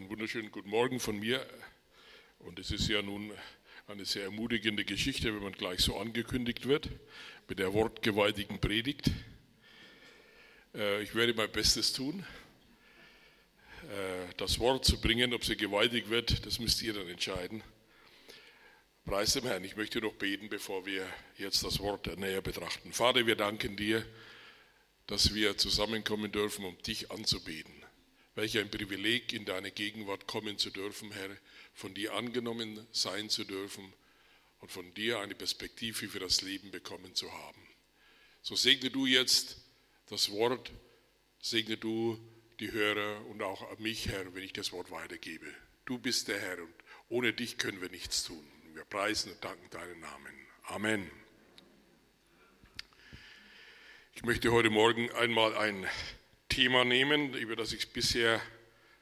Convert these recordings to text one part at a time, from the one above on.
Einen wunderschönen guten Morgen von mir. Und es ist ja nun eine sehr ermutigende Geschichte, wenn man gleich so angekündigt wird mit der wortgewaltigen Predigt. Äh, ich werde mein Bestes tun, äh, das Wort zu bringen. Ob sie gewaltig wird, das müsst ihr dann entscheiden. Preis dem Herrn. Ich möchte noch beten, bevor wir jetzt das Wort näher betrachten. Vater, wir danken dir, dass wir zusammenkommen dürfen, um dich anzubeten. Welch ein Privileg, in deine Gegenwart kommen zu dürfen, Herr, von dir angenommen sein zu dürfen und von dir eine Perspektive für das Leben bekommen zu haben. So segne du jetzt das Wort, segne du die Hörer und auch mich, Herr, wenn ich das Wort weitergebe. Du bist der Herr und ohne dich können wir nichts tun. Wir preisen und danken deinen Namen. Amen. Ich möchte heute Morgen einmal ein Thema nehmen, über das ich bisher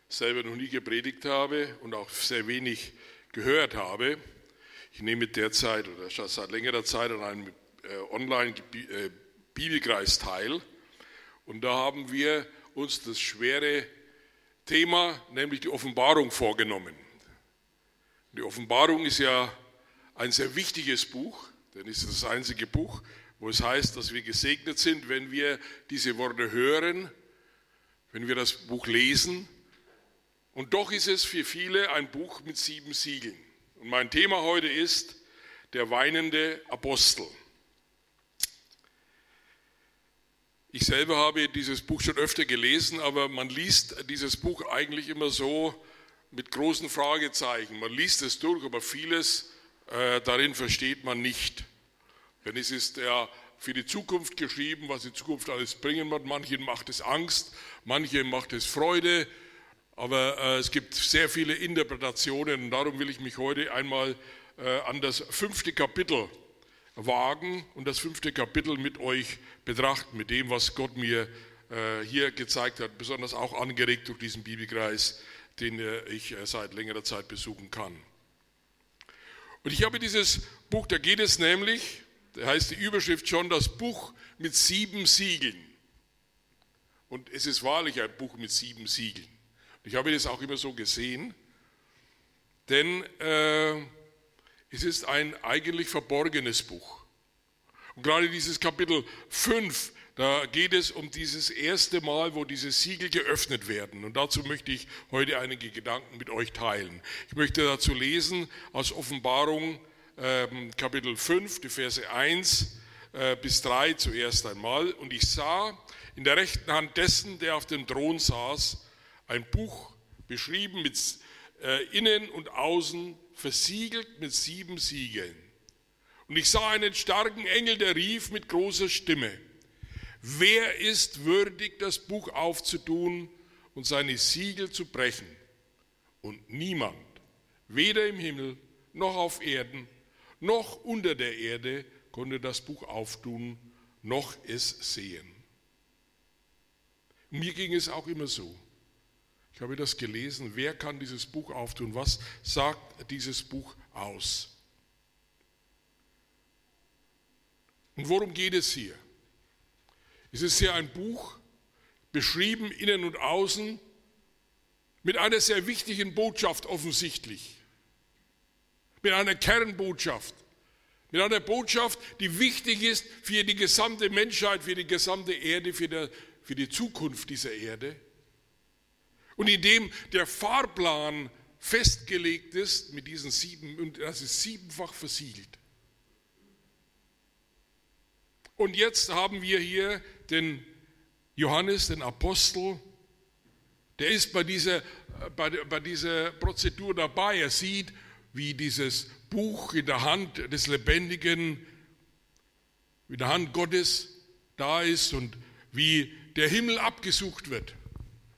selber noch nie gepredigt habe und auch sehr wenig gehört habe. Ich nehme derzeit oder schon seit längerer Zeit an einem äh, Online-Bibelkreis teil. Und da haben wir uns das schwere Thema, nämlich die Offenbarung, vorgenommen. Die Offenbarung ist ja ein sehr wichtiges Buch, denn es ist das einzige Buch, wo es heißt, dass wir gesegnet sind, wenn wir diese Worte hören wenn wir das Buch lesen. Und doch ist es für viele ein Buch mit sieben Siegeln. Und mein Thema heute ist der weinende Apostel. Ich selber habe dieses Buch schon öfter gelesen, aber man liest dieses Buch eigentlich immer so mit großen Fragezeichen. Man liest es durch, aber vieles äh, darin versteht man nicht. Denn es ist ja für die Zukunft geschrieben, was die Zukunft alles bringen wird. Manchen macht es Angst, manchen macht es Freude, aber äh, es gibt sehr viele Interpretationen und darum will ich mich heute einmal äh, an das fünfte Kapitel wagen und das fünfte Kapitel mit euch betrachten, mit dem, was Gott mir äh, hier gezeigt hat, besonders auch angeregt durch diesen Bibelkreis, den äh, ich äh, seit längerer Zeit besuchen kann. Und ich habe dieses Buch, da geht es nämlich da heißt die Überschrift schon das Buch mit sieben Siegeln. Und es ist wahrlich ein Buch mit sieben Siegeln. Ich habe das auch immer so gesehen, denn äh, es ist ein eigentlich verborgenes Buch. Und gerade dieses Kapitel 5, da geht es um dieses erste Mal, wo diese Siegel geöffnet werden. Und dazu möchte ich heute einige Gedanken mit euch teilen. Ich möchte dazu lesen aus Offenbarung Kapitel 5, die Verse 1 äh, bis 3 zuerst einmal. Und ich sah in der rechten Hand dessen, der auf dem Thron saß, ein Buch beschrieben mit äh, innen und außen, versiegelt mit sieben Siegeln. Und ich sah einen starken Engel, der rief mit großer Stimme, wer ist würdig, das Buch aufzutun und seine Siegel zu brechen? Und niemand, weder im Himmel noch auf Erden, noch unter der Erde konnte das Buch auftun, noch es sehen. Mir ging es auch immer so. Ich habe das gelesen, wer kann dieses Buch auftun? Was sagt dieses Buch aus? Und worum geht es hier? Es ist hier ein Buch, beschrieben innen und außen, mit einer sehr wichtigen Botschaft offensichtlich mit einer Kernbotschaft, mit einer Botschaft, die wichtig ist für die gesamte Menschheit, für die gesamte Erde, für, der, für die Zukunft dieser Erde. Und indem der Fahrplan festgelegt ist mit diesen sieben, und das ist siebenfach versiegelt. Und jetzt haben wir hier den Johannes, den Apostel, der ist bei dieser, bei, bei dieser Prozedur dabei. Er sieht, wie dieses Buch in der Hand des Lebendigen, in der Hand Gottes da ist und wie der Himmel abgesucht wird,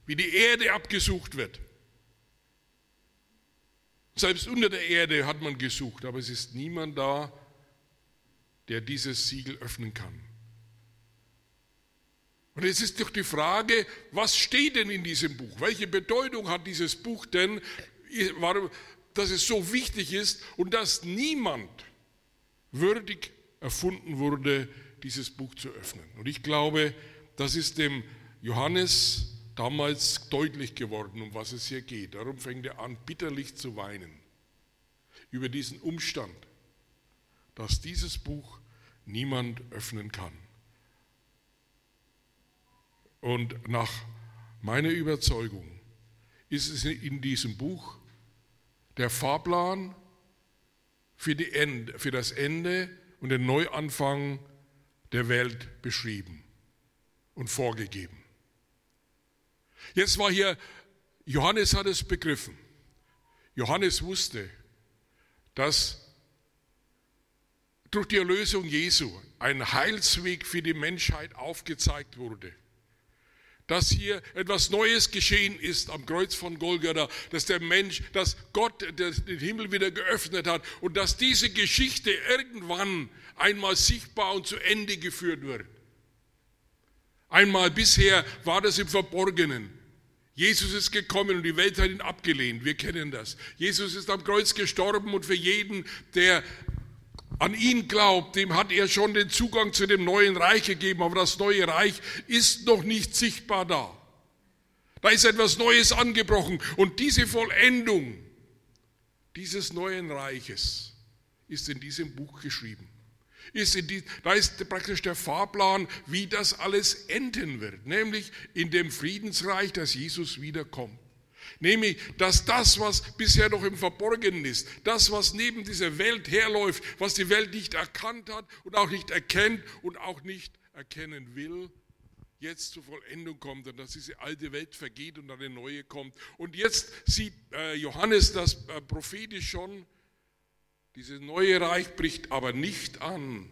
wie die Erde abgesucht wird. Selbst unter der Erde hat man gesucht, aber es ist niemand da, der dieses Siegel öffnen kann. Und jetzt ist doch die Frage, was steht denn in diesem Buch? Welche Bedeutung hat dieses Buch denn? Dass es so wichtig ist und dass niemand würdig erfunden wurde, dieses Buch zu öffnen. Und ich glaube, das ist dem Johannes damals deutlich geworden, um was es hier geht. Darum fängt er an, bitterlich zu weinen über diesen Umstand, dass dieses Buch niemand öffnen kann. Und nach meiner Überzeugung ist es in diesem Buch der Fahrplan für, die Ende, für das Ende und den Neuanfang der Welt beschrieben und vorgegeben. Jetzt war hier, Johannes hat es begriffen. Johannes wusste, dass durch die Erlösung Jesu ein Heilsweg für die Menschheit aufgezeigt wurde. Dass hier etwas Neues geschehen ist am Kreuz von Golgatha, dass der Mensch, dass Gott den Himmel wieder geöffnet hat und dass diese Geschichte irgendwann einmal sichtbar und zu Ende geführt wird. Einmal bisher war das im Verborgenen. Jesus ist gekommen und die Welt hat ihn abgelehnt. Wir kennen das. Jesus ist am Kreuz gestorben und für jeden, der an ihn glaubt, dem hat er schon den Zugang zu dem neuen Reich gegeben, aber das neue Reich ist noch nicht sichtbar da. Da ist etwas Neues angebrochen und diese Vollendung dieses neuen Reiches ist in diesem Buch geschrieben. Ist die, da ist praktisch der Fahrplan, wie das alles enden wird, nämlich in dem Friedensreich, dass Jesus wiederkommt. Nämlich, dass das, was bisher noch im Verborgenen ist, das, was neben dieser Welt herläuft, was die Welt nicht erkannt hat und auch nicht erkennt und auch nicht erkennen will, jetzt zur Vollendung kommt und dass diese alte Welt vergeht und eine neue kommt. Und jetzt sieht äh, Johannes das äh, prophetisch schon, dieses neue Reich bricht aber nicht an,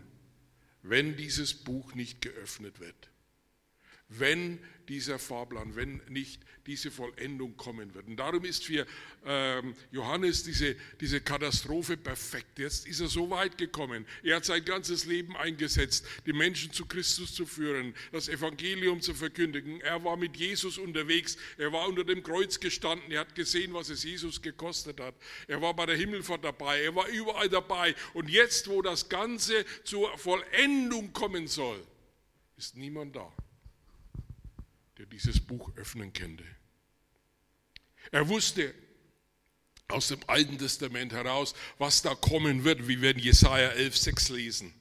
wenn dieses Buch nicht geöffnet wird. Wenn dieser Fahrplan, wenn nicht diese Vollendung kommen wird. Und darum ist für ähm, Johannes diese, diese Katastrophe perfekt. Jetzt ist er so weit gekommen. Er hat sein ganzes Leben eingesetzt, die Menschen zu Christus zu führen, das Evangelium zu verkündigen. Er war mit Jesus unterwegs. Er war unter dem Kreuz gestanden. Er hat gesehen, was es Jesus gekostet hat. Er war bei der Himmelfahrt dabei. Er war überall dabei. Und jetzt, wo das Ganze zur Vollendung kommen soll, ist niemand da der dieses Buch öffnen könnte. Er wusste aus dem Alten Testament heraus, was da kommen wird, wie wir in Jesaja 11,6 lesen.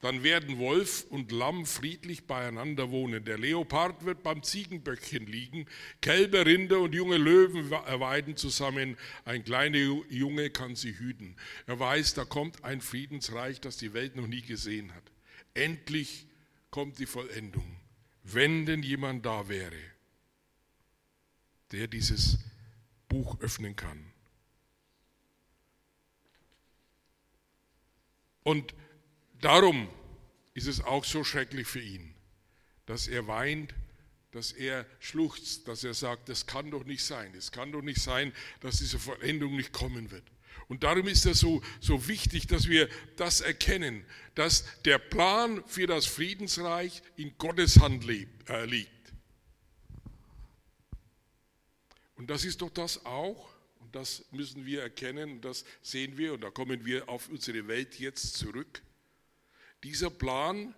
Dann werden Wolf und Lamm friedlich beieinander wohnen. Der Leopard wird beim Ziegenböckchen liegen. Kälber, Rinder und junge Löwen weiden zusammen. Ein kleiner Junge kann sie hüten. Er weiß, da kommt ein Friedensreich, das die Welt noch nie gesehen hat. Endlich kommt die Vollendung wenn denn jemand da wäre, der dieses Buch öffnen kann. Und darum ist es auch so schrecklich für ihn, dass er weint, dass er schluchzt, dass er sagt, das kann doch nicht sein, es kann doch nicht sein, dass diese Veränderung nicht kommen wird. Und darum ist es so, so wichtig, dass wir das erkennen, dass der Plan für das Friedensreich in Gottes Hand äh, liegt. Und das ist doch das auch, und das müssen wir erkennen, und das sehen wir, und da kommen wir auf unsere Welt jetzt zurück. Dieser Plan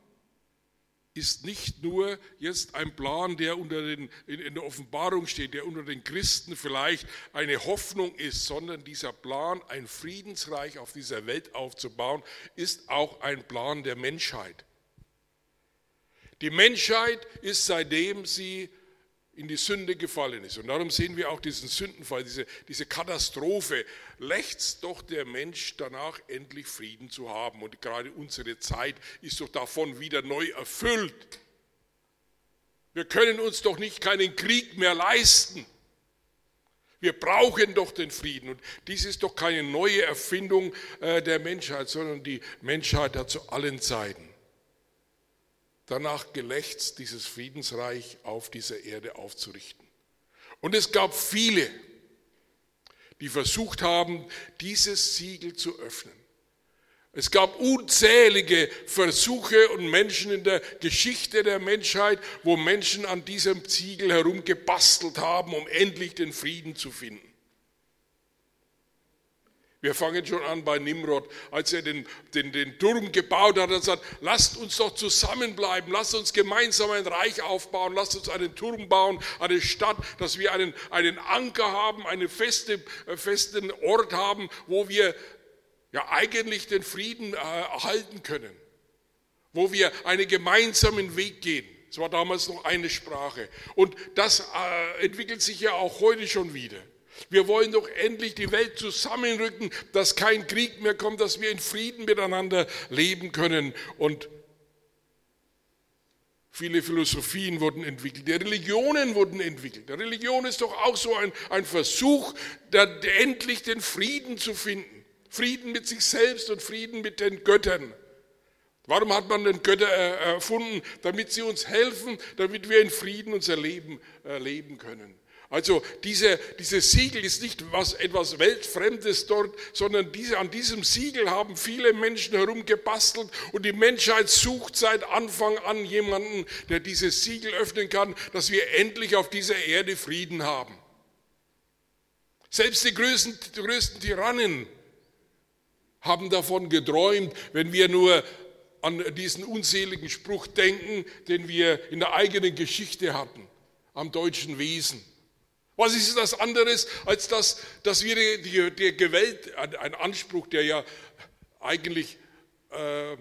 ist nicht nur jetzt ein Plan, der unter den, in der Offenbarung steht, der unter den Christen vielleicht eine Hoffnung ist, sondern dieser Plan, ein Friedensreich auf dieser Welt aufzubauen, ist auch ein Plan der Menschheit. Die Menschheit ist, seitdem sie in die Sünde gefallen ist. Und darum sehen wir auch diesen Sündenfall, diese, diese Katastrophe. Lechzt doch der Mensch danach, endlich Frieden zu haben. Und gerade unsere Zeit ist doch davon wieder neu erfüllt. Wir können uns doch nicht keinen Krieg mehr leisten. Wir brauchen doch den Frieden. Und dies ist doch keine neue Erfindung äh, der Menschheit, sondern die Menschheit hat zu allen Zeiten danach gelächzt, dieses Friedensreich auf dieser Erde aufzurichten. Und es gab viele, die versucht haben, dieses Siegel zu öffnen. Es gab unzählige Versuche und Menschen in der Geschichte der Menschheit, wo Menschen an diesem Siegel herumgebastelt haben, um endlich den Frieden zu finden. Wir fangen schon an bei Nimrod, als er den, den, den Turm gebaut hat und sagt, lasst uns doch zusammenbleiben, lasst uns gemeinsam ein Reich aufbauen, lasst uns einen Turm bauen, eine Stadt, dass wir einen, einen Anker haben, einen feste, äh, festen Ort haben, wo wir ja eigentlich den Frieden äh, erhalten können, wo wir einen gemeinsamen Weg gehen. Es war damals noch eine Sprache. Und das äh, entwickelt sich ja auch heute schon wieder. Wir wollen doch endlich die Welt zusammenrücken, dass kein Krieg mehr kommt, dass wir in Frieden miteinander leben können. Und viele Philosophien wurden entwickelt, die Religionen wurden entwickelt. Die Religion ist doch auch so ein, ein Versuch, da, endlich den Frieden zu finden. Frieden mit sich selbst und Frieden mit den Göttern. Warum hat man den Götter äh, erfunden? Damit sie uns helfen, damit wir in Frieden unser Leben äh, leben können. Also diese, dieses Siegel ist nicht was, etwas Weltfremdes dort, sondern diese, an diesem Siegel haben viele Menschen herumgebastelt und die Menschheit sucht seit Anfang an jemanden, der dieses Siegel öffnen kann, dass wir endlich auf dieser Erde Frieden haben. Selbst die größten, die größten Tyrannen haben davon geträumt, wenn wir nur an diesen unseligen Spruch denken, den wir in der eigenen Geschichte hatten, am deutschen Wesen. Was ist das anderes, als das, dass wir die, die, die Gewalt, ein Anspruch, der ja eigentlich äh,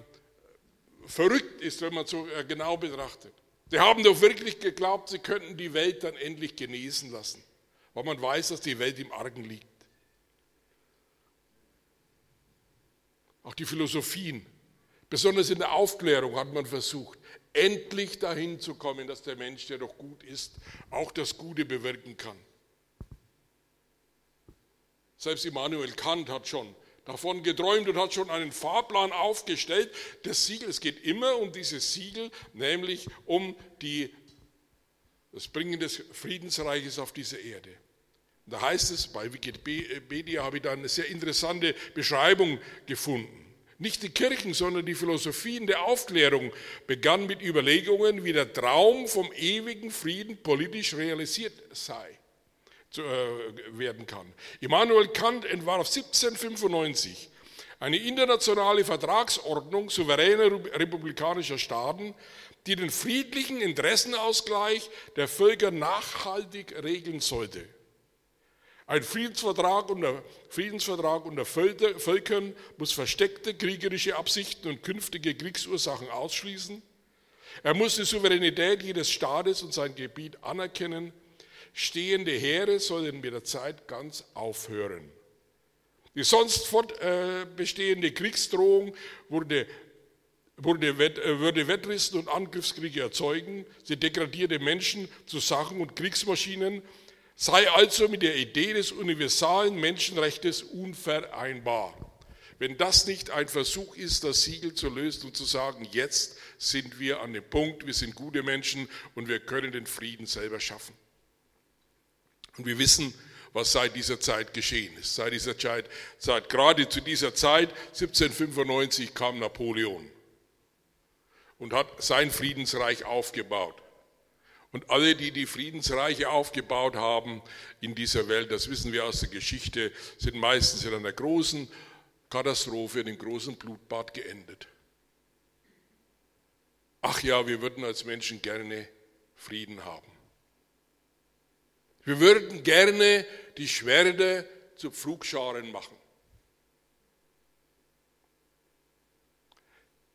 verrückt ist, wenn man so äh, genau betrachtet. Sie haben doch wirklich geglaubt, sie könnten die Welt dann endlich genesen lassen, weil man weiß, dass die Welt im Argen liegt. Auch die Philosophien, besonders in der Aufklärung hat man versucht, endlich dahin zu kommen, dass der Mensch, der doch gut ist, auch das Gute bewirken kann. Selbst Immanuel Kant hat schon davon geträumt und hat schon einen Fahrplan aufgestellt. Das Siegel, es geht immer um dieses Siegel, nämlich um die, das Bringen des Friedensreiches auf diese Erde. Da heißt es, bei Wikipedia habe ich da eine sehr interessante Beschreibung gefunden. Nicht die Kirchen, sondern die Philosophien der Aufklärung begannen mit Überlegungen, wie der Traum vom ewigen Frieden politisch realisiert sei zu, äh, werden kann. Immanuel Kant entwarf 1795 eine internationale Vertragsordnung souveräner republikanischer Staaten, die den friedlichen Interessenausgleich der Völker nachhaltig regeln sollte. Ein Friedensvertrag unter, Friedensvertrag unter Völkern muss versteckte kriegerische Absichten und künftige Kriegsursachen ausschließen. Er muss die Souveränität jedes Staates und sein Gebiet anerkennen stehende Heere sollen mit der Zeit ganz aufhören. Die sonst fortbestehende Kriegsdrohung wurde, wurde, äh, würde Wettrüsten und Angriffskriege erzeugen. Sie degradierte Menschen zu Sachen und Kriegsmaschinen, sei also mit der Idee des universalen Menschenrechts unvereinbar. Wenn das nicht ein Versuch ist, das Siegel zu lösen und zu sagen, jetzt sind wir an dem Punkt, wir sind gute Menschen und wir können den Frieden selber schaffen. Und wir wissen, was seit dieser Zeit geschehen ist. Seit dieser Zeit, seit gerade zu dieser Zeit, 1795, kam Napoleon und hat sein Friedensreich aufgebaut. Und alle, die die Friedensreiche aufgebaut haben in dieser Welt, das wissen wir aus der Geschichte, sind meistens in einer großen Katastrophe, in einem großen Blutbad geendet. Ach ja, wir würden als Menschen gerne Frieden haben. Wir würden gerne die Schwerde zu Pflugscharen machen.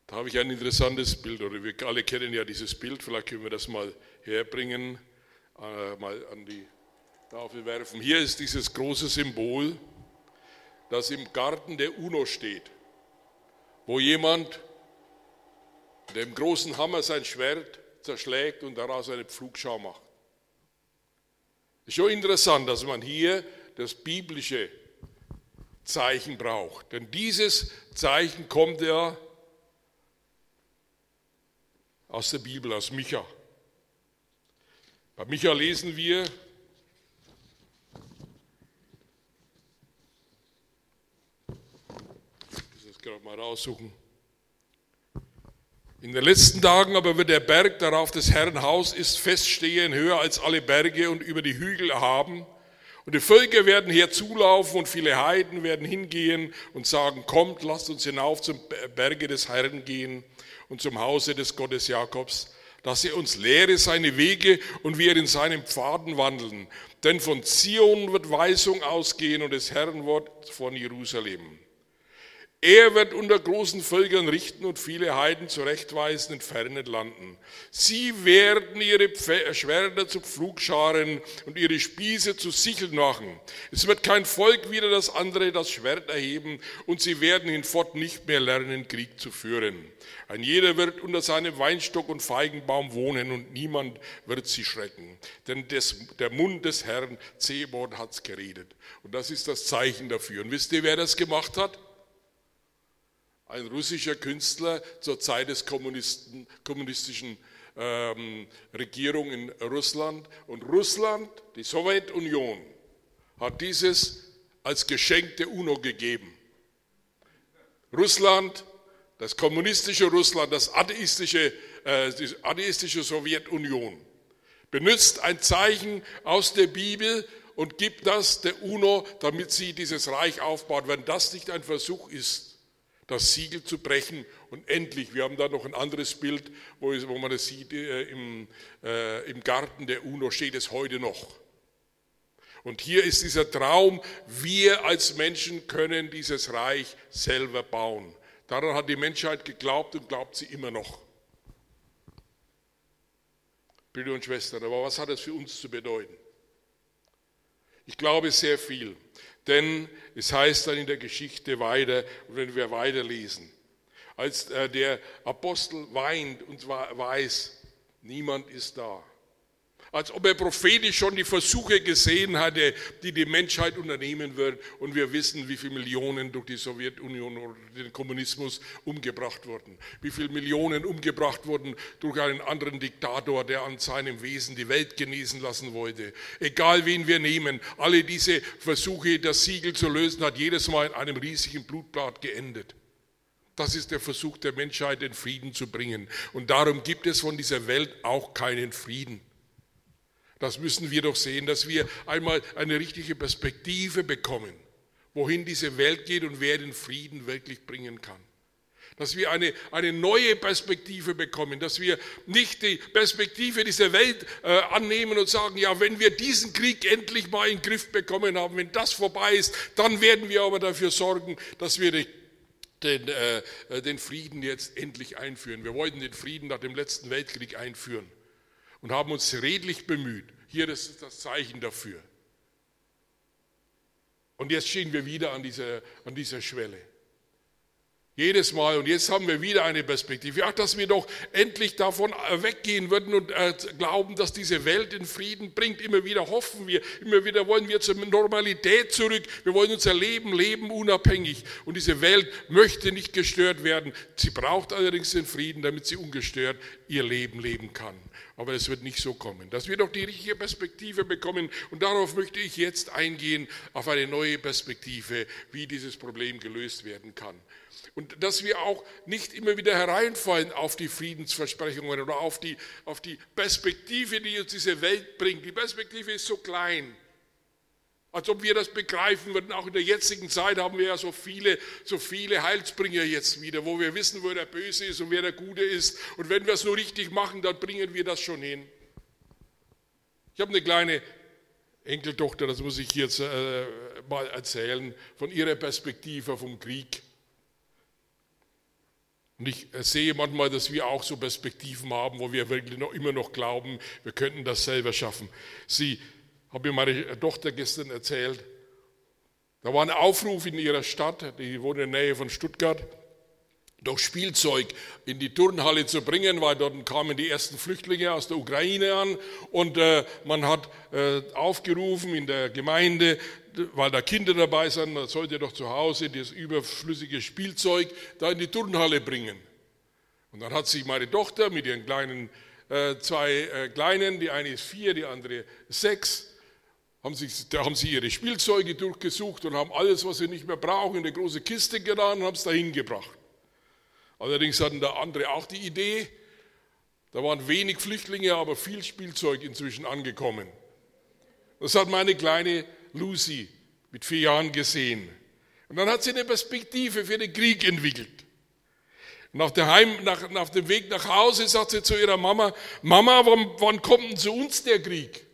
Da habe ich ein interessantes Bild, oder wir alle kennen ja dieses Bild, vielleicht können wir das mal herbringen, äh, mal an die Tafel werfen. Hier ist dieses große Symbol, das im Garten der UNO steht, wo jemand mit dem großen Hammer sein Schwert zerschlägt und daraus eine Pflugschar macht. Ist schon interessant, dass man hier das biblische Zeichen braucht. Denn dieses Zeichen kommt ja aus der Bibel, aus Micha. Bei Micha lesen wir, ich muss das gerade mal raussuchen. In den letzten Tagen aber wird der Berg, darauf des Herrn Haus ist, feststehen, höher als alle Berge und über die Hügel erhaben. Und die Völker werden herzulaufen und viele Heiden werden hingehen und sagen, kommt, lasst uns hinauf zum Berge des Herrn gehen und zum Hause des Gottes Jakobs, dass er uns lehre seine Wege und wir in seinen Pfaden wandeln. Denn von Zion wird Weisung ausgehen und des Herrn Wort von Jerusalem. Er wird unter großen Völkern richten und viele Heiden zurechtweisen in fernen Landen. Sie werden ihre Schwerter zu Pflugscharen und ihre Spieße zu Sicheln machen. Es wird kein Volk wieder das andere das Schwert erheben und sie werden hinfort nicht mehr lernen, Krieg zu führen. Ein jeder wird unter seinem Weinstock und Feigenbaum wohnen und niemand wird sie schrecken. Denn des, der Mund des Herrn Zebot hat's geredet. Und das ist das Zeichen dafür. Und wisst ihr, wer das gemacht hat? ein russischer Künstler zur Zeit des kommunistischen ähm, Regierung in Russland. Und Russland, die Sowjetunion, hat dieses als Geschenk der UNO gegeben. Russland, das kommunistische Russland, das atheistische, äh, die atheistische Sowjetunion, benutzt ein Zeichen aus der Bibel und gibt das der UNO, damit sie dieses Reich aufbaut. Wenn das nicht ein Versuch ist, das Siegel zu brechen und endlich, wir haben da noch ein anderes Bild, wo, wo man das sieht, äh, im, äh, im Garten der UNO steht es heute noch. Und hier ist dieser Traum, wir als Menschen können dieses Reich selber bauen. Daran hat die Menschheit geglaubt und glaubt sie immer noch. Brüder und Schwestern, aber was hat das für uns zu bedeuten? Ich glaube sehr viel. Denn es heißt dann in der Geschichte weiter, wenn wir weiterlesen, als äh, der Apostel weint und weiß, niemand ist da als ob er prophetisch schon die Versuche gesehen hatte, die die Menschheit unternehmen wird. Und wir wissen, wie viele Millionen durch die Sowjetunion oder den Kommunismus umgebracht wurden. Wie viele Millionen umgebracht wurden durch einen anderen Diktator, der an seinem Wesen die Welt genießen lassen wollte. Egal wen wir nehmen, alle diese Versuche, das Siegel zu lösen, hat jedes Mal in einem riesigen Blutbad geendet. Das ist der Versuch der Menschheit, den Frieden zu bringen. Und darum gibt es von dieser Welt auch keinen Frieden. Das müssen wir doch sehen, dass wir einmal eine richtige Perspektive bekommen, wohin diese Welt geht und wer den Frieden wirklich bringen kann. Dass wir eine, eine neue Perspektive bekommen, dass wir nicht die Perspektive dieser Welt äh, annehmen und sagen, ja, wenn wir diesen Krieg endlich mal in den Griff bekommen haben, wenn das vorbei ist, dann werden wir aber dafür sorgen, dass wir den, den, äh, den Frieden jetzt endlich einführen. Wir wollten den Frieden nach dem letzten Weltkrieg einführen und haben uns redlich bemüht. Hier das ist das Zeichen dafür. Und jetzt stehen wir wieder an dieser, an dieser Schwelle. Jedes Mal. Und jetzt haben wir wieder eine Perspektive. Ja, dass wir doch endlich davon weggehen würden und äh, glauben, dass diese Welt den Frieden bringt. Immer wieder hoffen wir, immer wieder wollen wir zur Normalität zurück. Wir wollen unser Leben leben unabhängig. Und diese Welt möchte nicht gestört werden. Sie braucht allerdings den Frieden, damit sie ungestört ihr Leben leben kann. Aber es wird nicht so kommen. Dass wir doch die richtige Perspektive bekommen. Und darauf möchte ich jetzt eingehen, auf eine neue Perspektive, wie dieses Problem gelöst werden kann. Und dass wir auch nicht immer wieder hereinfallen auf die Friedensversprechungen oder auf die, auf die Perspektive, die uns diese Welt bringt. Die Perspektive ist so klein. Als ob wir das begreifen würden. Auch in der jetzigen Zeit haben wir ja so viele, so viele Heilsbringer jetzt wieder, wo wir wissen, wo der Böse ist und wer der Gute ist. Und wenn wir es nur richtig machen, dann bringen wir das schon hin. Ich habe eine kleine Enkeltochter, das muss ich jetzt äh, mal erzählen, von ihrer Perspektive vom Krieg. Und ich sehe manchmal, dass wir auch so Perspektiven haben, wo wir wirklich noch, immer noch glauben, wir könnten das selber schaffen. Sie, habe mir meine Tochter gestern erzählt, da war ein Aufruf in ihrer Stadt, die wohnt in der Nähe von Stuttgart, doch Spielzeug in die Turnhalle zu bringen, weil dort kamen die ersten Flüchtlinge aus der Ukraine an und äh, man hat äh, aufgerufen in der Gemeinde, weil da Kinder dabei sind, da sollt ihr doch zu Hause das überflüssige Spielzeug da in die Turnhalle bringen. Und dann hat sich meine Tochter mit ihren kleinen, äh, zwei äh, Kleinen, die eine ist vier, die andere sechs, haben sich, da haben sie ihre Spielzeuge durchgesucht und haben alles, was sie nicht mehr brauchen, in eine große Kiste getan und haben es dahin gebracht. Allerdings hatten da andere auch die Idee, da waren wenig Flüchtlinge, aber viel Spielzeug inzwischen angekommen. Das hat meine Kleine Lucy mit vier Jahren gesehen. Und dann hat sie eine Perspektive für den Krieg entwickelt. Nach, Heim, nach, nach, dem Weg nach Hause sagt sie zu ihrer Mama, Mama, wann, wann kommt denn zu uns der Krieg?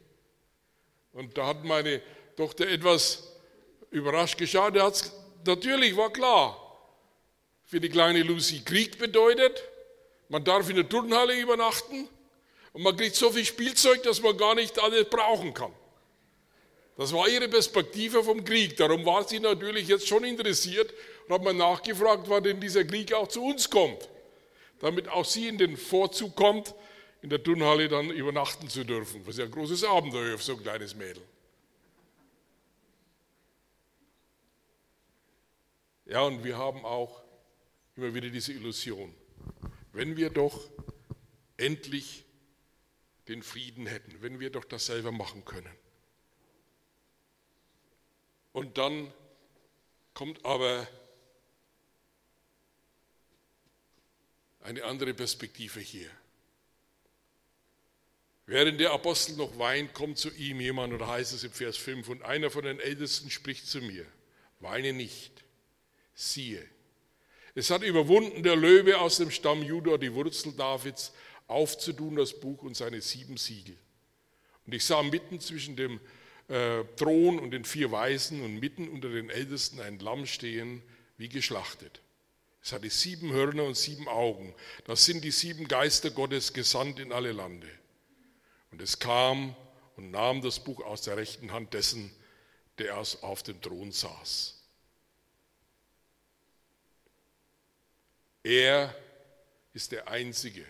Und da hat meine Tochter etwas überrascht geschaut. Er hat natürlich war klar, für die kleine Lucy Krieg bedeutet, man darf in der Turnhalle übernachten und man kriegt so viel Spielzeug, dass man gar nicht alles brauchen kann. Das war ihre Perspektive vom Krieg. Darum war sie natürlich jetzt schon interessiert und hat mal nachgefragt, wann denn dieser Krieg auch zu uns kommt. Damit auch sie in den Vorzug kommt, in der Turnhalle dann übernachten zu dürfen. Was ja ein großes Abenteuer für so ein kleines Mädel. Ja, und wir haben auch immer wieder diese Illusion. Wenn wir doch endlich den Frieden hätten, wenn wir doch das selber machen können. Und dann kommt aber eine andere Perspektive hier. Während der Apostel noch weint, kommt zu ihm jemand, oder heißt es im Vers 5, und einer von den Ältesten spricht zu mir, weine nicht siehe. Es hat überwunden der Löwe aus dem Stamm Judah, die Wurzel Davids, aufzutun das Buch und seine sieben Siegel. Und ich sah mitten zwischen dem äh, Thron und den vier Weisen und mitten unter den Ältesten ein Lamm stehen, wie geschlachtet. Es hatte sieben Hörner und sieben Augen. Das sind die sieben Geister Gottes gesandt in alle Lande. Und es kam und nahm das Buch aus der rechten Hand dessen, der auf dem Thron saß. Er ist der Einzige,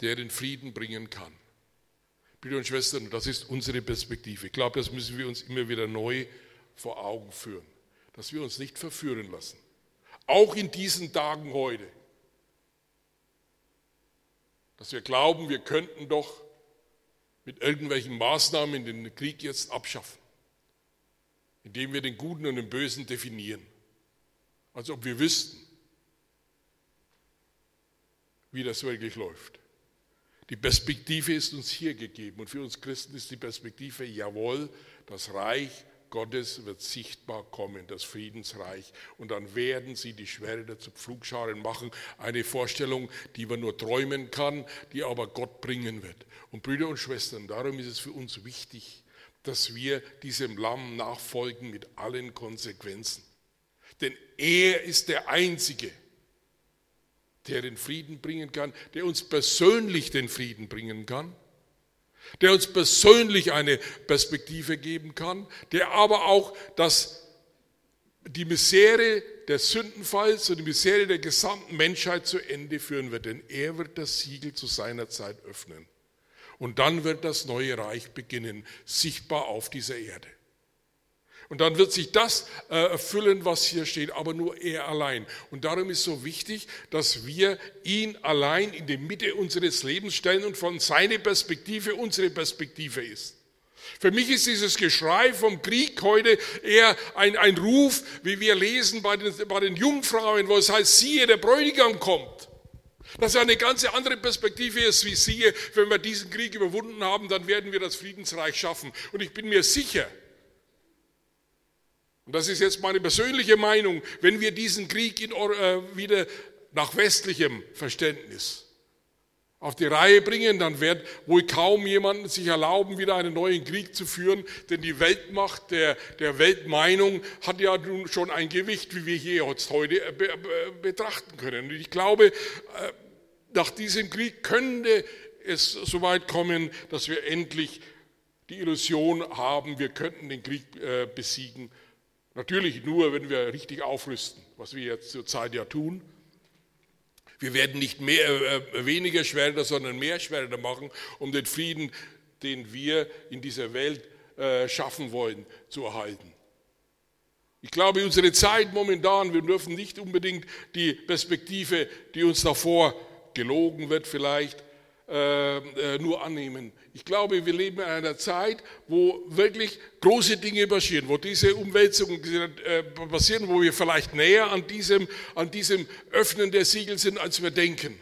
der den Frieden bringen kann. Brüder und Schwestern, das ist unsere Perspektive. Ich glaube, das müssen wir uns immer wieder neu vor Augen führen, dass wir uns nicht verführen lassen. Auch in diesen Tagen heute. Dass wir glauben, wir könnten doch mit irgendwelchen Maßnahmen den Krieg jetzt abschaffen, indem wir den Guten und den Bösen definieren als ob wir wüssten, wie das wirklich läuft. Die Perspektive ist uns hier gegeben und für uns Christen ist die Perspektive, jawohl, das Reich Gottes wird sichtbar kommen, das Friedensreich. Und dann werden sie die Schwerter zu Pflugscharen machen. Eine Vorstellung, die man nur träumen kann, die aber Gott bringen wird. Und Brüder und Schwestern, darum ist es für uns wichtig, dass wir diesem Lamm nachfolgen mit allen Konsequenzen. Denn er ist der Einzige, der den Frieden bringen kann, der uns persönlich den Frieden bringen kann, der uns persönlich eine Perspektive geben kann, der aber auch das, die Misere des Sündenfalls und die Misere der gesamten Menschheit zu Ende führen wird. Denn er wird das Siegel zu seiner Zeit öffnen. Und dann wird das neue Reich beginnen, sichtbar auf dieser Erde. Und dann wird sich das äh, erfüllen, was hier steht, aber nur er allein. Und darum ist so wichtig, dass wir ihn allein in die Mitte unseres Lebens stellen und von seiner Perspektive unsere Perspektive ist. Für mich ist dieses Geschrei vom Krieg heute eher ein, ein Ruf, wie wir lesen bei den, bei den Jungfrauen, wo es heißt, siehe, der Bräutigam kommt. Das ist eine ganz andere Perspektive ist, wie siehe, wenn wir diesen Krieg überwunden haben, dann werden wir das Friedensreich schaffen. Und ich bin mir sicher, und das ist jetzt meine persönliche Meinung, wenn wir diesen Krieg in, äh, wieder nach westlichem Verständnis auf die Reihe bringen, dann wird wohl kaum jemand sich erlauben, wieder einen neuen Krieg zu führen, denn die Weltmacht der, der Weltmeinung hat ja nun schon ein Gewicht, wie wir hier jetzt heute äh, betrachten können. Und ich glaube, äh, nach diesem Krieg könnte es so weit kommen, dass wir endlich die Illusion haben, wir könnten den Krieg äh, besiegen Natürlich nur, wenn wir richtig aufrüsten, was wir jetzt zurzeit ja tun. Wir werden nicht mehr, äh, weniger Schwerter, sondern mehr Schwerter machen, um den Frieden, den wir in dieser Welt äh, schaffen wollen, zu erhalten. Ich glaube, unsere Zeit momentan, wir dürfen nicht unbedingt die Perspektive, die uns davor gelogen wird, vielleicht äh, äh, nur annehmen. Ich glaube, wir leben in einer Zeit, wo wirklich große Dinge passieren, wo diese Umwälzungen äh, passieren, wo wir vielleicht näher an diesem, an diesem Öffnen der Siegel sind, als wir denken.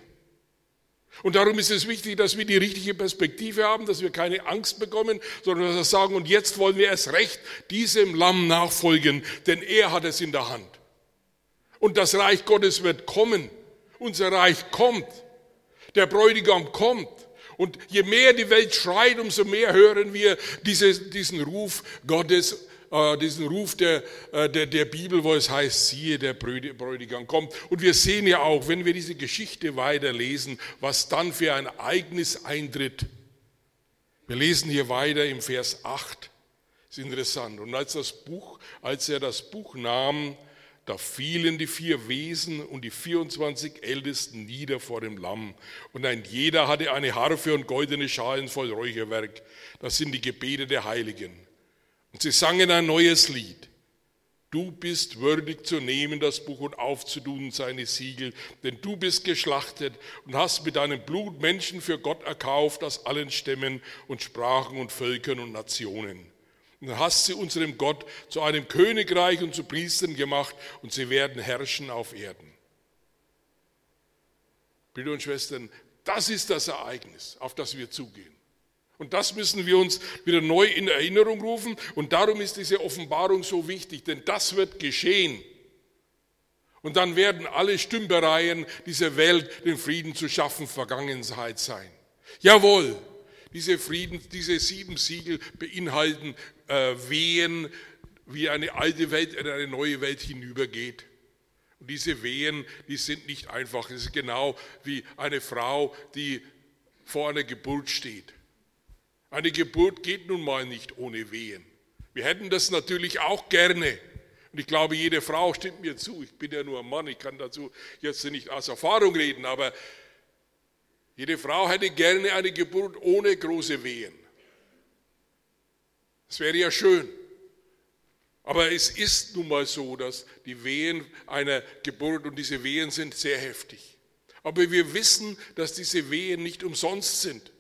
Und darum ist es wichtig, dass wir die richtige Perspektive haben, dass wir keine Angst bekommen, sondern dass wir sagen, und jetzt wollen wir erst recht diesem Lamm nachfolgen, denn er hat es in der Hand. Und das Reich Gottes wird kommen. Unser Reich kommt. Der Bräutigam kommt. Und je mehr die Welt schreit, umso mehr hören wir diese, diesen Ruf Gottes, äh, diesen Ruf der, äh, der, der Bibel, wo es heißt, siehe, der Bräutigam kommt. Und wir sehen ja auch, wenn wir diese Geschichte weiterlesen, was dann für ein Ereignis eintritt. Wir lesen hier weiter im Vers 8. Das ist interessant. Und als das Buch, als er das Buch nahm, da fielen die vier Wesen und die 24 Ältesten nieder vor dem Lamm. Und ein jeder hatte eine Harfe und goldene Schalen voll Räucherwerk. Das sind die Gebete der Heiligen. Und sie sangen ein neues Lied. Du bist würdig zu nehmen das Buch und aufzutun seine Siegel, denn du bist geschlachtet und hast mit deinem Blut Menschen für Gott erkauft aus allen Stämmen und Sprachen und Völkern und Nationen und hast sie unserem Gott zu einem Königreich und zu Priestern gemacht und sie werden herrschen auf Erden. Brüder und Schwestern, das ist das Ereignis, auf das wir zugehen. Und das müssen wir uns wieder neu in Erinnerung rufen. Und darum ist diese Offenbarung so wichtig, denn das wird geschehen. Und dann werden alle Stümpereien dieser Welt, den Frieden zu schaffen, Vergangenheit sein. Jawohl, diese, Frieden, diese sieben Siegel beinhalten äh, Wehen, wie eine alte Welt in eine neue Welt hinübergeht. Und diese Wehen, die sind nicht einfach. Es ist genau wie eine Frau, die vor einer Geburt steht. Eine Geburt geht nun mal nicht ohne Wehen. Wir hätten das natürlich auch gerne. Und ich glaube, jede Frau stimmt mir zu. Ich bin ja nur ein Mann, ich kann dazu jetzt nicht aus Erfahrung reden, aber jede Frau hätte gerne eine Geburt ohne große Wehen. Das wäre ja schön. Aber es ist nun mal so, dass die Wehen einer Geburt und diese Wehen sind sehr heftig. Aber wir wissen, dass diese Wehen nicht umsonst sind.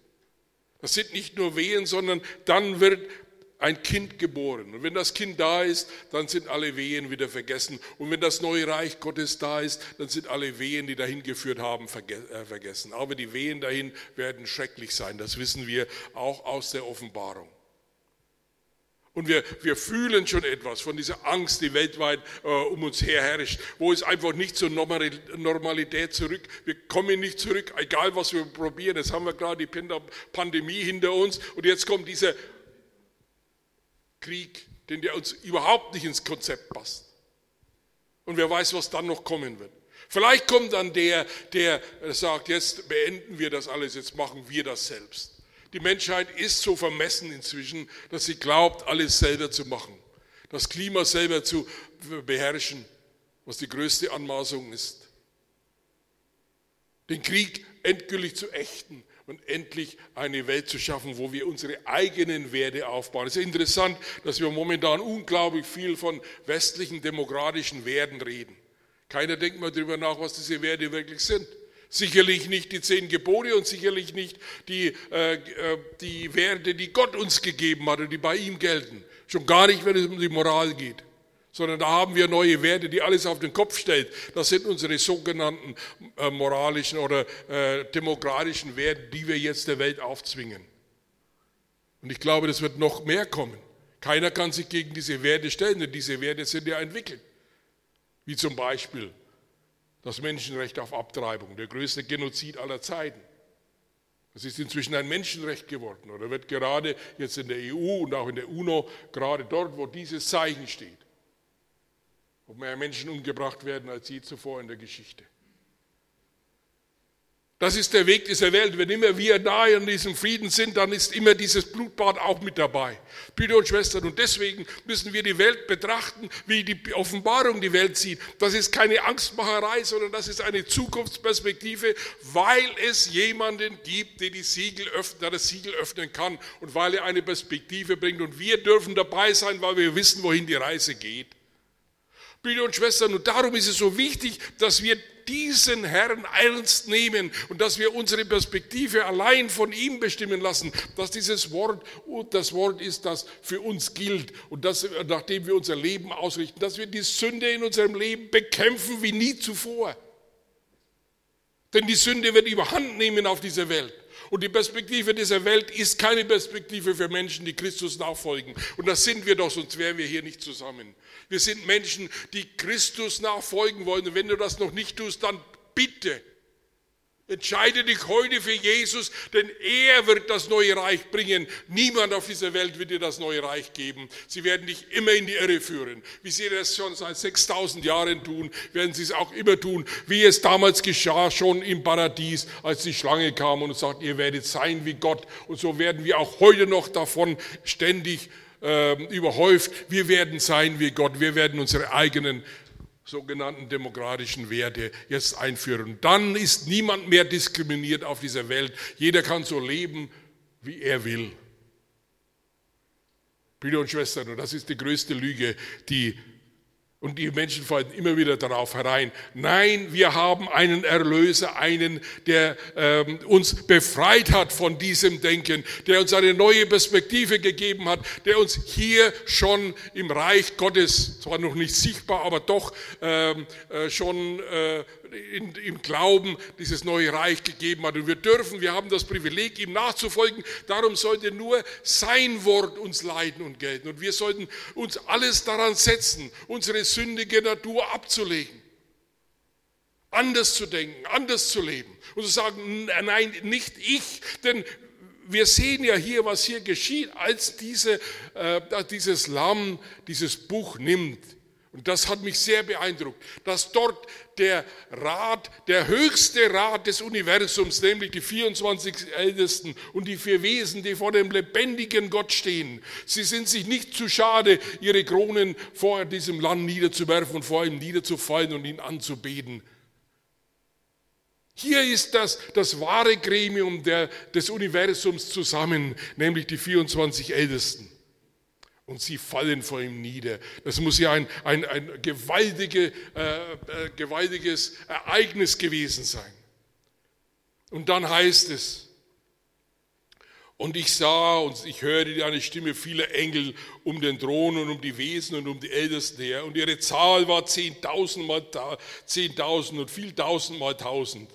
Das sind nicht nur Wehen, sondern dann wird ein Kind geboren. Und wenn das Kind da ist, dann sind alle Wehen wieder vergessen. Und wenn das neue Reich Gottes da ist, dann sind alle Wehen, die dahin geführt haben, äh, vergessen. Aber die Wehen dahin werden schrecklich sein. Das wissen wir auch aus der Offenbarung. Und wir, wir fühlen schon etwas von dieser Angst, die weltweit äh, um uns her herrscht, wo es einfach nicht zur Normalität zurück, wir kommen nicht zurück, egal was wir probieren. Jetzt haben wir gerade die Pandemie hinter uns und jetzt kommt dieser Krieg, den der uns überhaupt nicht ins Konzept passt. Und wer weiß, was dann noch kommen wird. Vielleicht kommt dann der, der sagt, jetzt beenden wir das alles, jetzt machen wir das selbst. Die Menschheit ist so vermessen inzwischen, dass sie glaubt, alles selber zu machen. Das Klima selber zu beherrschen, was die größte Anmaßung ist. Den Krieg endgültig zu ächten und endlich eine Welt zu schaffen, wo wir unsere eigenen Werte aufbauen. Es ist interessant, dass wir momentan unglaublich viel von westlichen demokratischen Werten reden. Keiner denkt mal darüber nach, was diese Werte wirklich sind. Sicherlich nicht die zehn Gebote und sicherlich nicht die, äh, äh, die Werte, die Gott uns gegeben hat und die bei ihm gelten. Schon gar nicht, wenn es um die Moral geht. Sondern da haben wir neue Werte, die alles auf den Kopf stellt. Das sind unsere sogenannten äh, moralischen oder äh, demokratischen Werte, die wir jetzt der Welt aufzwingen. Und ich glaube, das wird noch mehr kommen. Keiner kann sich gegen diese Werte stellen, denn diese Werte sind ja entwickelt. Wie zum Beispiel das Menschenrecht auf Abtreibung, der größte Genozid aller Zeiten. Das ist inzwischen ein Menschenrecht geworden oder wird gerade jetzt in der EU und auch in der UNO, gerade dort, wo dieses Zeichen steht, wo mehr Menschen umgebracht werden als je zuvor in der Geschichte. Das ist der Weg dieser Welt. Wenn immer wir nahe an diesem Frieden sind, dann ist immer dieses Blutbad auch mit dabei. Brüder und Schwestern, und deswegen müssen wir die Welt betrachten, wie die Offenbarung die Welt sieht. Das ist keine Angstmacherei, sondern das ist eine Zukunftsperspektive, weil es jemanden gibt, der die Siegel öffnen, der das Siegel öffnen kann und weil er eine Perspektive bringt. Und wir dürfen dabei sein, weil wir wissen, wohin die Reise geht. Brüder und Schwestern, und darum ist es so wichtig, dass wir diesen Herrn ernst nehmen und dass wir unsere Perspektive allein von ihm bestimmen lassen, dass dieses Wort das Wort ist, das für uns gilt und das, nachdem wir unser Leben ausrichten, dass wir die Sünde in unserem Leben bekämpfen wie nie zuvor. Denn die Sünde wird überhand nehmen auf dieser Welt. Und die Perspektive dieser Welt ist keine Perspektive für Menschen, die Christus nachfolgen. Und das sind wir doch, sonst wären wir hier nicht zusammen. Wir sind Menschen, die Christus nachfolgen wollen. Und wenn du das noch nicht tust, dann bitte Entscheide dich heute für Jesus, denn er wird das neue Reich bringen. Niemand auf dieser Welt wird dir das neue Reich geben. Sie werden dich immer in die Irre führen. Wie sie das schon seit 6000 Jahren tun, werden sie es auch immer tun, wie es damals geschah, schon im Paradies, als die Schlange kam und sagt, ihr werdet sein wie Gott. Und so werden wir auch heute noch davon ständig äh, überhäuft. Wir werden sein wie Gott. Wir werden unsere eigenen sogenannten demokratischen Werte jetzt einführen. Dann ist niemand mehr diskriminiert auf dieser Welt. Jeder kann so leben, wie er will. Brüder und Schwestern, und das ist die größte Lüge, die und die Menschen fallen immer wieder darauf herein. Nein, wir haben einen Erlöser, einen, der ähm, uns befreit hat von diesem Denken, der uns eine neue Perspektive gegeben hat, der uns hier schon im Reich Gottes, zwar noch nicht sichtbar, aber doch ähm, äh, schon äh, in, im Glauben dieses neue Reich gegeben hat. Und wir dürfen, wir haben das Privileg, ihm nachzufolgen. Darum sollte nur sein Wort uns leiden und gelten. Und wir sollten uns alles daran setzen, unsere sündige Natur abzulegen. Anders zu denken, anders zu leben. Und zu sagen, nein, nicht ich, denn wir sehen ja hier, was hier geschieht, als diese, äh, dieses Lamm dieses Buch nimmt und das hat mich sehr beeindruckt, dass dort der Rat, der höchste Rat des Universums, nämlich die 24 Ältesten und die vier Wesen, die vor dem lebendigen Gott stehen, sie sind sich nicht zu schade, ihre Kronen vor diesem Land niederzuwerfen und vor ihm niederzufallen und ihn anzubeten. Hier ist das, das wahre Gremium der, des Universums zusammen, nämlich die 24 Ältesten und sie fallen vor ihm nieder. Das muss ja ein, ein, ein gewaltige, äh, äh, gewaltiges Ereignis gewesen sein. Und dann heißt es, und ich sah und ich hörte eine Stimme vieler Engel um den Thron und um die Wesen und um die Ältesten her. Und ihre Zahl war zehntausend mal zehntausend und viel tausend mal tausend.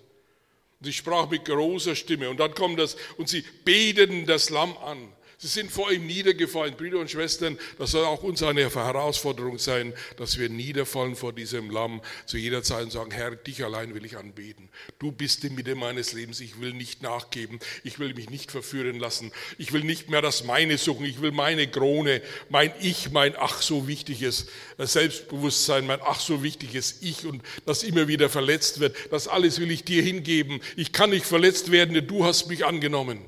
Und ich sprach mit großer Stimme. Und dann kommt das, und sie beteten das Lamm an. Sie sind vor ihm niedergefallen. Brüder und Schwestern, das soll auch uns eine Herausforderung sein, dass wir niederfallen vor diesem Lamm zu jeder Zeit und sagen, Herr, dich allein will ich anbeten. Du bist die Mitte meines Lebens. Ich will nicht nachgeben. Ich will mich nicht verführen lassen. Ich will nicht mehr das meine suchen. Ich will meine Krone, mein Ich, mein ach so wichtiges Selbstbewusstsein, mein ach so wichtiges Ich und das immer wieder verletzt wird. Das alles will ich dir hingeben. Ich kann nicht verletzt werden, denn du hast mich angenommen.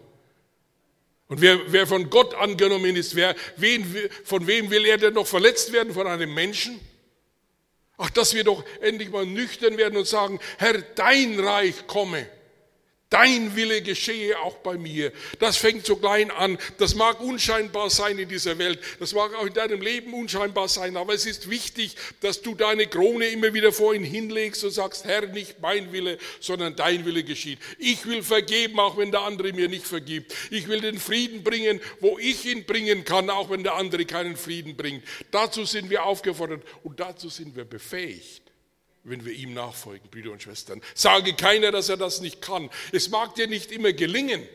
Und wer, wer von Gott angenommen ist, wer, wen, von wem will er denn noch verletzt werden? Von einem Menschen? Ach, dass wir doch endlich mal nüchtern werden und sagen, Herr, dein Reich komme. Dein Wille geschehe auch bei mir. Das fängt so klein an. Das mag unscheinbar sein in dieser Welt. Das mag auch in deinem Leben unscheinbar sein. Aber es ist wichtig, dass du deine Krone immer wieder vor ihn hinlegst und sagst, Herr, nicht mein Wille, sondern dein Wille geschieht. Ich will vergeben, auch wenn der andere mir nicht vergibt. Ich will den Frieden bringen, wo ich ihn bringen kann, auch wenn der andere keinen Frieden bringt. Dazu sind wir aufgefordert und dazu sind wir befähigt wenn wir ihm nachfolgen, Brüder und Schwestern. Sage keiner, dass er das nicht kann. Es mag dir nicht immer gelingen.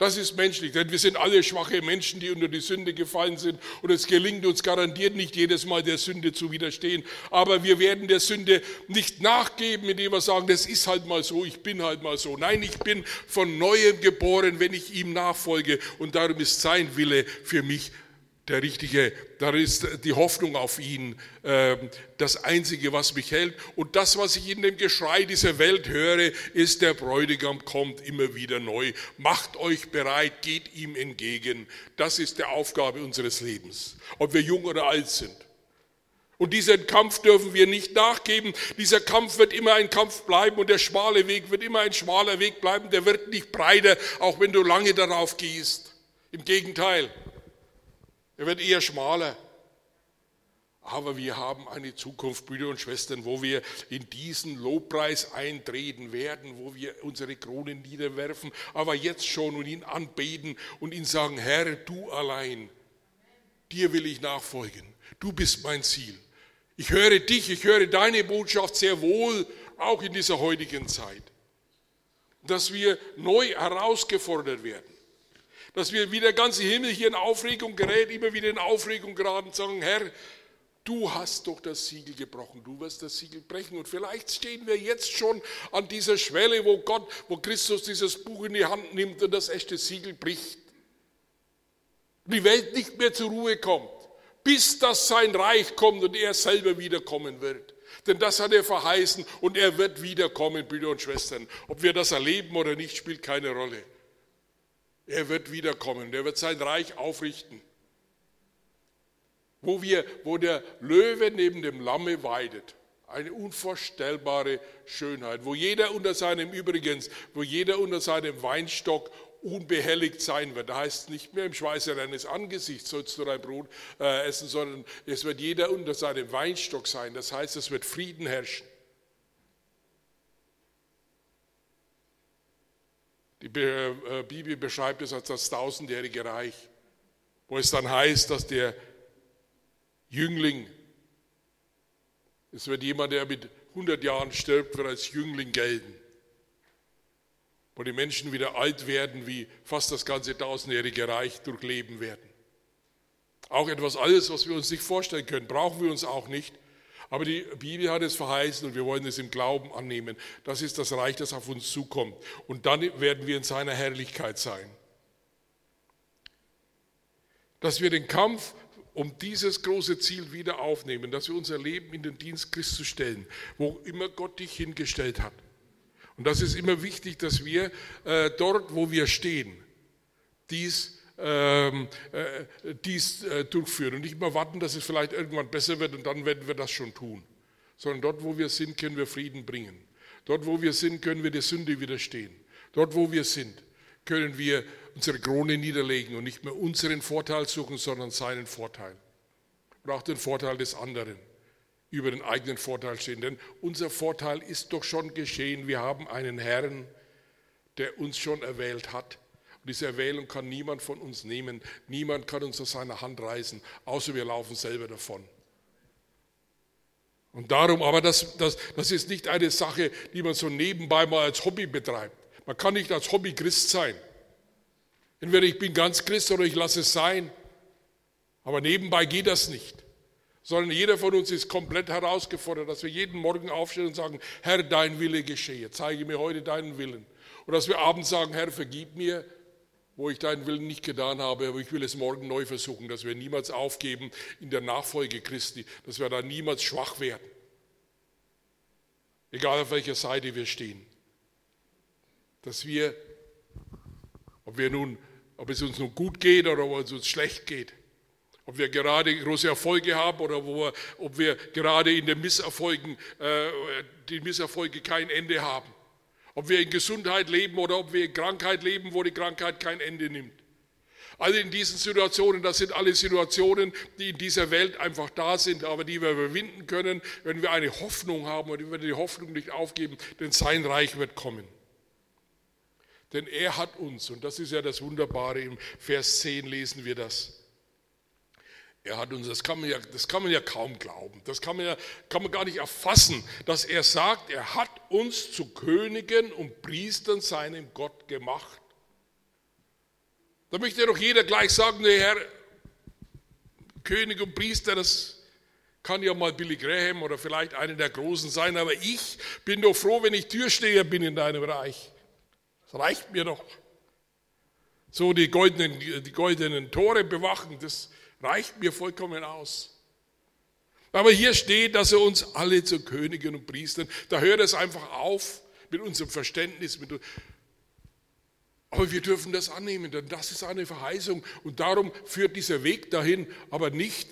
Das ist menschlich, denn wir sind alle schwache Menschen, die unter die Sünde gefallen sind und es gelingt uns garantiert nicht jedes Mal der Sünde zu widerstehen. Aber wir werden der Sünde nicht nachgeben, indem wir sagen, das ist halt mal so, ich bin halt mal so. Nein, ich bin von neuem geboren, wenn ich ihm nachfolge und darum ist sein Wille für mich der richtige, da ist die Hoffnung auf ihn ähm, das Einzige, was mich hält. Und das, was ich in dem Geschrei dieser Welt höre, ist, der Bräutigam kommt immer wieder neu. Macht euch bereit, geht ihm entgegen. Das ist die Aufgabe unseres Lebens, ob wir jung oder alt sind. Und diesen Kampf dürfen wir nicht nachgeben. Dieser Kampf wird immer ein Kampf bleiben und der schmale Weg wird immer ein schmaler Weg bleiben. Der wird nicht breiter, auch wenn du lange darauf gehst. Im Gegenteil. Er wird eher schmaler. Aber wir haben eine Zukunft, Brüder und Schwestern, wo wir in diesen Lobpreis eintreten werden, wo wir unsere Kronen niederwerfen, aber jetzt schon und ihn anbeten und ihn sagen, Herr, du allein, dir will ich nachfolgen. Du bist mein Ziel. Ich höre dich, ich höre deine Botschaft sehr wohl, auch in dieser heutigen Zeit. dass wir neu herausgefordert werden. Dass wir wie der ganze Himmel hier in Aufregung gerät, immer wieder in Aufregung geraten und sagen, Herr, du hast doch das Siegel gebrochen, du wirst das Siegel brechen. Und vielleicht stehen wir jetzt schon an dieser Schwelle, wo Gott, wo Christus dieses Buch in die Hand nimmt und das echte Siegel bricht. Die Welt nicht mehr zur Ruhe kommt, bis das sein Reich kommt und er selber wiederkommen wird. Denn das hat er verheißen und er wird wiederkommen, Brüder und Schwestern. Ob wir das erleben oder nicht, spielt keine Rolle. Er wird wiederkommen, er wird sein Reich aufrichten. Wo, wir, wo der Löwe neben dem Lamme weidet. Eine unvorstellbare Schönheit, wo jeder unter seinem, übrigens, wo jeder unter seinem Weinstock unbehelligt sein wird. Da heißt es nicht mehr im Schweiße deines Angesichts sollst du dein Brot äh, essen, sondern es wird jeder unter seinem Weinstock sein. Das heißt, es wird Frieden herrschen. Die äh, Bibel beschreibt es als das tausendjährige Reich, wo es dann heißt, dass der Jüngling, es wird jemand, der mit 100 Jahren stirbt, wird als Jüngling gelten wo die Menschen wieder alt werden, wie fast das ganze tausendjährige Reich durchleben werden. Auch etwas alles, was wir uns nicht vorstellen können, brauchen wir uns auch nicht. Aber die Bibel hat es verheißen und wir wollen es im Glauben annehmen. Das ist das Reich, das auf uns zukommt. Und dann werden wir in seiner Herrlichkeit sein. Dass wir den Kampf um dieses große Ziel wieder aufnehmen, dass wir unser Leben in den Dienst Christus stellen, wo immer Gott dich hingestellt hat. Und das ist immer wichtig, dass wir äh, dort, wo wir stehen, dies, ähm, äh, dies äh, durchführen und nicht immer warten, dass es vielleicht irgendwann besser wird und dann werden wir das schon tun. Sondern dort, wo wir sind, können wir Frieden bringen. Dort, wo wir sind, können wir der Sünde widerstehen. Dort, wo wir sind, können wir unsere Krone niederlegen und nicht mehr unseren Vorteil suchen, sondern seinen Vorteil. Und auch den Vorteil des anderen über den eigenen Vorteil stehen. Denn unser Vorteil ist doch schon geschehen. Wir haben einen Herrn, der uns schon erwählt hat. Und diese Erwählung kann niemand von uns nehmen. Niemand kann uns aus seiner Hand reißen, außer wir laufen selber davon. Und darum, aber das, das, das ist nicht eine Sache, die man so nebenbei mal als Hobby betreibt. Man kann nicht als Hobby Christ sein. Entweder ich bin ganz Christ oder ich lasse es sein. Aber nebenbei geht das nicht sondern jeder von uns ist komplett herausgefordert, dass wir jeden Morgen aufstehen und sagen, Herr, dein Wille geschehe, zeige mir heute deinen Willen. Und dass wir abends sagen, Herr, vergib mir, wo ich deinen Willen nicht getan habe, aber ich will es morgen neu versuchen, dass wir niemals aufgeben in der Nachfolge Christi, dass wir da niemals schwach werden. Egal auf welcher Seite wir stehen. Dass wir, ob wir nun, ob es uns nun gut geht oder ob es uns schlecht geht, ob wir gerade große Erfolge haben oder wir, ob wir gerade in den Misserfolgen, äh, die Misserfolge kein Ende haben. Ob wir in Gesundheit leben oder ob wir in Krankheit leben, wo die Krankheit kein Ende nimmt. Also in diesen Situationen, das sind alle Situationen, die in dieser Welt einfach da sind, aber die wir überwinden können, wenn wir eine Hoffnung haben und wenn wir die Hoffnung nicht aufgeben, denn sein Reich wird kommen. Denn er hat uns, und das ist ja das Wunderbare, im Vers 10 lesen wir das, er hat uns, das kann man ja, das kann man ja kaum glauben, das kann man ja kann man gar nicht erfassen, dass er sagt, er hat uns zu Königen und Priestern seinem Gott gemacht. Da möchte doch jeder gleich sagen, der Herr, König und Priester, das kann ja mal Billy Graham oder vielleicht einer der Großen sein, aber ich bin doch froh, wenn ich Türsteher bin in deinem Reich. Das reicht mir doch. So die goldenen, die goldenen Tore bewachen, das reicht mir vollkommen aus. Aber hier steht, dass er uns alle zu Königen und Priestern, da hört es einfach auf mit unserem Verständnis. Mit, aber wir dürfen das annehmen, denn das ist eine Verheißung und darum führt dieser Weg dahin, aber nicht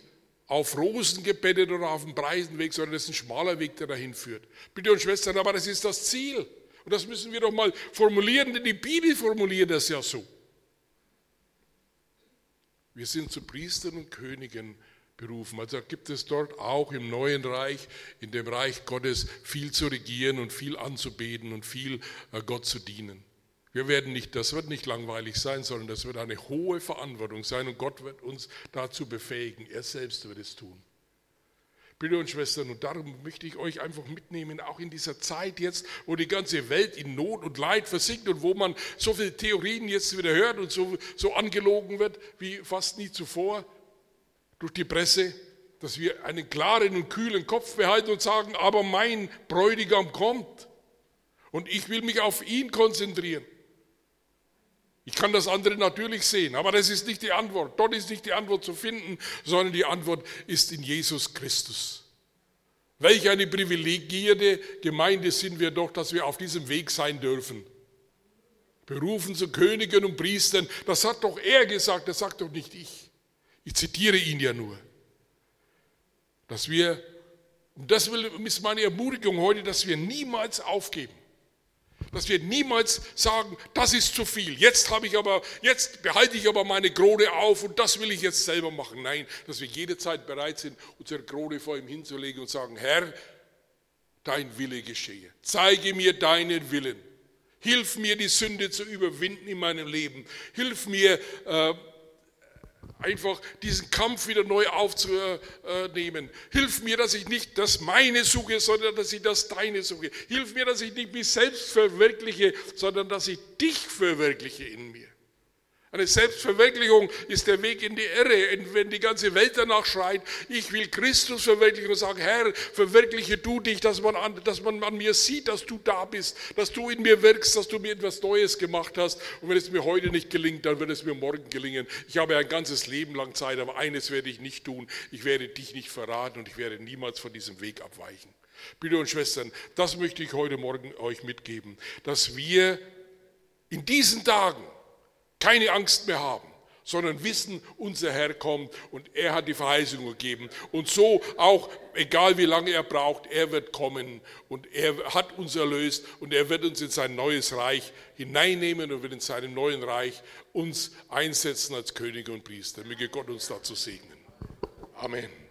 auf Rosen gebettet oder auf dem breiten Weg, sondern es ist ein schmaler Weg, der dahin führt. Bitte und Schwestern, aber das ist das Ziel. Und das müssen wir doch mal formulieren, denn die Bibel formuliert das ja so. Wir sind zu Priestern und Königen berufen. Also gibt es dort auch im neuen Reich, in dem Reich Gottes, viel zu regieren und viel anzubeten und viel äh, Gott zu dienen. Wir werden nicht, das wird nicht langweilig sein, sondern das wird eine hohe Verantwortung sein und Gott wird uns dazu befähigen. Er selbst wird es tun. Brüder und Schwestern, und darum möchte ich euch einfach mitnehmen, auch in dieser Zeit jetzt, wo die ganze Welt in Not und Leid versinkt und wo man so viele Theorien jetzt wieder hört und so, so angelogen wird wie fast nie zuvor durch die Presse, dass wir einen klaren und kühlen Kopf behalten und sagen, aber mein Bräutigam kommt und ich will mich auf ihn konzentrieren. Ich kann das andere natürlich sehen, aber das ist nicht die Antwort. Dort ist nicht die Antwort zu finden, sondern die Antwort ist in Jesus Christus. Welch eine privilegierte Gemeinde sind wir doch, dass wir auf diesem Weg sein dürfen. Berufen zu Königen und Priestern, das hat doch er gesagt, das sagt doch nicht ich. Ich zitiere ihn ja nur. Dass wir, und das ist meine Ermutigung heute, dass wir niemals aufgeben dass wir niemals sagen, das ist zu viel. Jetzt habe ich aber, jetzt behalte ich aber meine Krone auf und das will ich jetzt selber machen. Nein, dass wir jederzeit bereit sind, unsere Krone vor ihm hinzulegen und sagen, Herr, dein Wille geschehe. Zeige mir deinen Willen. Hilf mir, die Sünde zu überwinden in meinem Leben. Hilf mir, äh, einfach diesen Kampf wieder neu aufzunehmen. Hilf mir, dass ich nicht das meine suche, sondern dass ich das deine suche. Hilf mir, dass ich nicht mich selbst verwirkliche, sondern dass ich dich verwirkliche in mir. Eine Selbstverwirklichung ist der Weg in die Irre. Wenn die ganze Welt danach schreit, ich will Christus verwirklichen und sagen, Herr, verwirkliche du dich, dass man, an, dass man an mir sieht, dass du da bist, dass du in mir wirkst, dass du mir etwas Neues gemacht hast. Und wenn es mir heute nicht gelingt, dann wird es mir morgen gelingen. Ich habe ein ganzes Leben lang Zeit, aber eines werde ich nicht tun. Ich werde dich nicht verraten und ich werde niemals von diesem Weg abweichen. Brüder und Schwestern, das möchte ich heute Morgen euch mitgeben, dass wir in diesen Tagen keine Angst mehr haben, sondern wissen, unser Herr kommt und er hat die Verheißung gegeben. Und so auch, egal wie lange er braucht, er wird kommen und er hat uns erlöst und er wird uns in sein neues Reich hineinnehmen und wird in seinem neuen Reich uns einsetzen als Könige und Priester. Möge Gott uns dazu segnen. Amen.